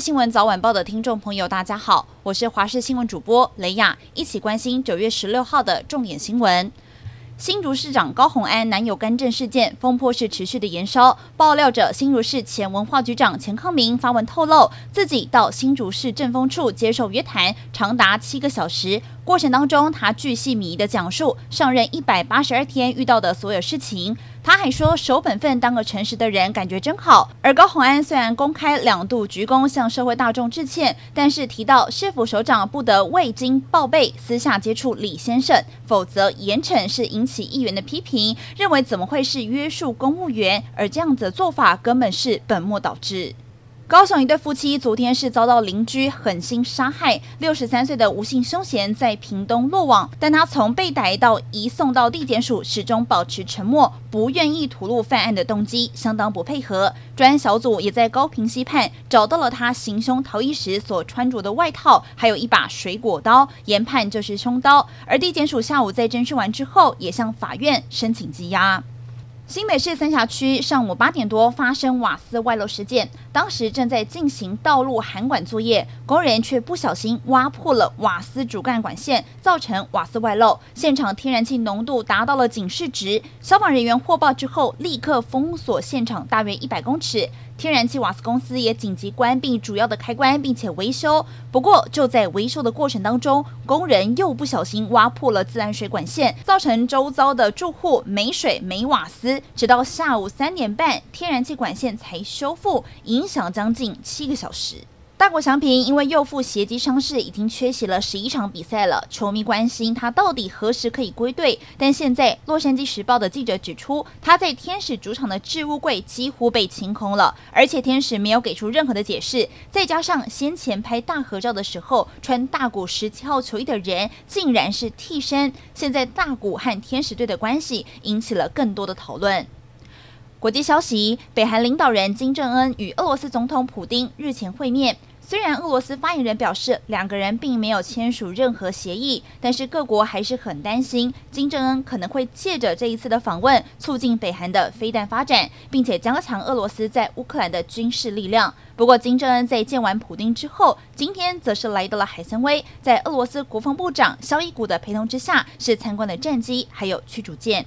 新闻早晚报的听众朋友，大家好，我是华视新闻主播雷雅，一起关心九月十六号的重点新闻。新竹市长高虹安男友干政事件风波是持续的延烧，爆料者新竹市前文化局长钱康明发文透露，自己到新竹市政风处接受约谈，长达七个小时。过程当中，他巨细靡遗地讲述上任一百八十二天遇到的所有事情。他还说，守本分，当个诚实的人，感觉真好。而高虹安虽然公开两度鞠躬向社会大众致歉，但是提到市府首长不得未经报备私下接触李先生，否则严惩是引起议员的批评，认为怎么会是约束公务员？而这样子的做法根本是本末倒置。高雄一对夫妻昨天是遭到邻居狠心杀害，六十三岁的吴姓凶嫌在屏东落网，但他从被逮到移送到地检署，始终保持沉默，不愿意吐露犯案的动机，相当不配合。专案小组也在高屏溪畔找到了他行凶逃逸时所穿着的外套，还有一把水果刀，研判就是凶刀。而地检署下午在侦讯完之后，也向法院申请羁押。新北市三峡区上午八点多发生瓦斯外漏事件，当时正在进行道路涵管作业，工人却不小心挖破了瓦斯主干管线，造成瓦斯外漏，现场天然气浓度达到了警示值。消防人员获报之后，立刻封锁现场大约一百公尺。天然气瓦斯公司也紧急关闭主要的开关，并且维修。不过就在维修的过程当中，工人又不小心挖破了自来水管线，造成周遭的住户没水没瓦斯。直到下午三点半，天然气管线才修复，影响将近七个小时。大谷翔平因为右腹斜肌伤势，已经缺席了十一场比赛了。球迷关心他到底何时可以归队。但现在，《洛杉矶时报》的记者指出，他在天使主场的置物柜几乎被清空了，而且天使没有给出任何的解释。再加上先前拍大合照的时候，穿大谷十七号球衣的人竟然是替身。现在，大谷和天使队的关系引起了更多的讨论。国际消息：北韩领导人金正恩与俄罗斯总统普丁日前会面。虽然俄罗斯发言人表示两个人并没有签署任何协议，但是各国还是很担心金正恩可能会借着这一次的访问，促进北韩的飞弹发展，并且加强俄罗斯在乌克兰的军事力量。不过，金正恩在见完普丁之后，今天则是来到了海参崴，在俄罗斯国防部长肖伊古的陪同之下，是参观了战机还有驱逐舰。